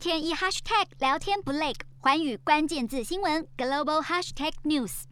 天一 hashtag 聊天不累，环宇关键字新闻 global hashtag news。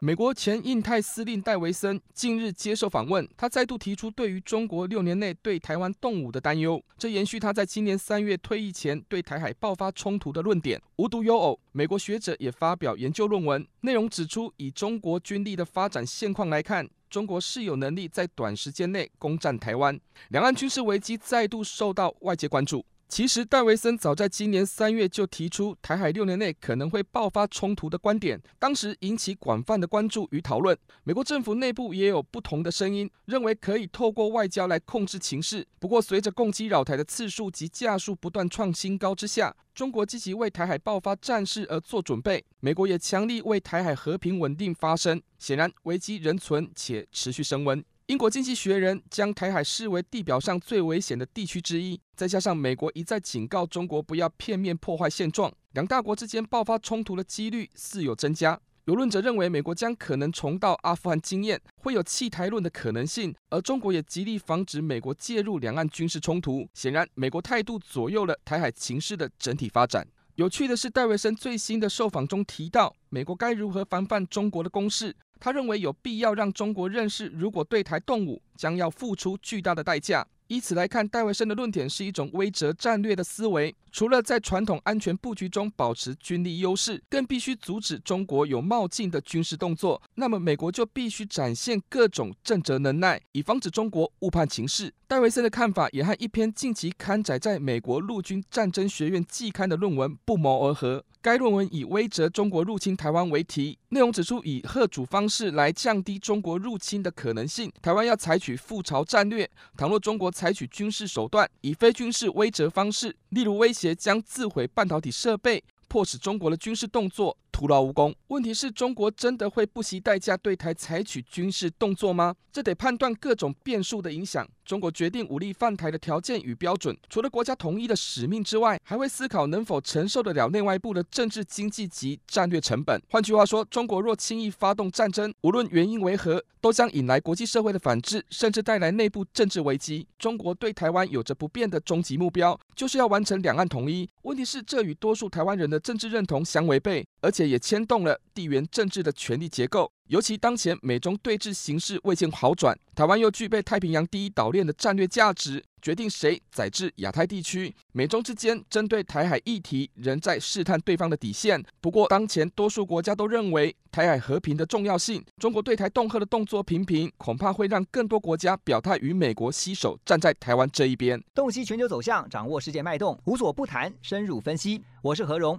美国前印太司令戴维森近日接受访问，他再度提出对于中国六年内对台湾动武的担忧，这延续他在今年三月退役前对台海爆发冲突的论点。无独有偶，美国学者也发表研究论文，内容指出，以中国军力的发展现况来看。中国是有能力在短时间内攻占台湾，两岸军事危机再度受到外界关注。其实，戴维森早在今年三月就提出台海六年内可能会爆发冲突的观点，当时引起广泛的关注与讨论。美国政府内部也有不同的声音，认为可以透过外交来控制情势。不过，随着共机扰台的次数及架数不断创新高之下，中国积极为台海爆发战事而做准备，美国也强力为台海和平稳定发声。显然，危机仍存且持续升温。英国经济学人将台海视为地表上最危险的地区之一，再加上美国一再警告中国不要片面破坏现状，两大国之间爆发冲突的几率似有增加。有论者认为，美国将可能重蹈阿富汗经验，会有弃台论的可能性，而中国也极力防止美国介入两岸军事冲突。显然，美国态度左右了台海情势的整体发展。有趣的是，戴维森最新的受访中提到，美国该如何防范中国的攻势。他认为有必要让中国认识，如果对台动武，将要付出巨大的代价。以此来看，戴维森的论点是一种威慑战略的思维。除了在传统安全布局中保持军力优势，更必须阻止中国有冒进的军事动作。那么，美国就必须展现各种震慑能耐，以防止中国误判情势。戴维森的看法也和一篇近期刊载在美国陆军战争学院季刊的论文不谋而合。该论文以威慑中国入侵台湾为题，内容指出，以吓阻方式来降低中国入侵的可能性。台湾要采取覆巢战略，倘若中国采取军事手段，以非军事威慑方式，例如威胁将自毁半导体设备，迫使中国的军事动作徒劳无功。问题是中国真的会不惜代价对台采取军事动作吗？这得判断各种变数的影响。中国决定武力犯台的条件与标准，除了国家统一的使命之外，还会思考能否承受得了内外部的政治、经济及战略成本。换句话说，中国若轻易发动战争，无论原因为何，都将引来国际社会的反制，甚至带来内部政治危机。中国对台湾有着不变的终极目标，就是要完成两岸统一。问题是，这与多数台湾人的政治认同相违背，而且也牵动了地缘政治的权力结构。尤其当前美中对峙形势未见好转，台湾又具备太平洋第一岛链的战略价值，决定谁宰制亚太地区。美中之间针对台海议题仍在试探对方的底线。不过，当前多数国家都认为台海和平的重要性，中国对台恫吓的动作频频，恐怕会让更多国家表态与美国携手站在台湾这一边。洞悉全球走向，掌握世界脉动，无所不谈，深入分析。我是何荣。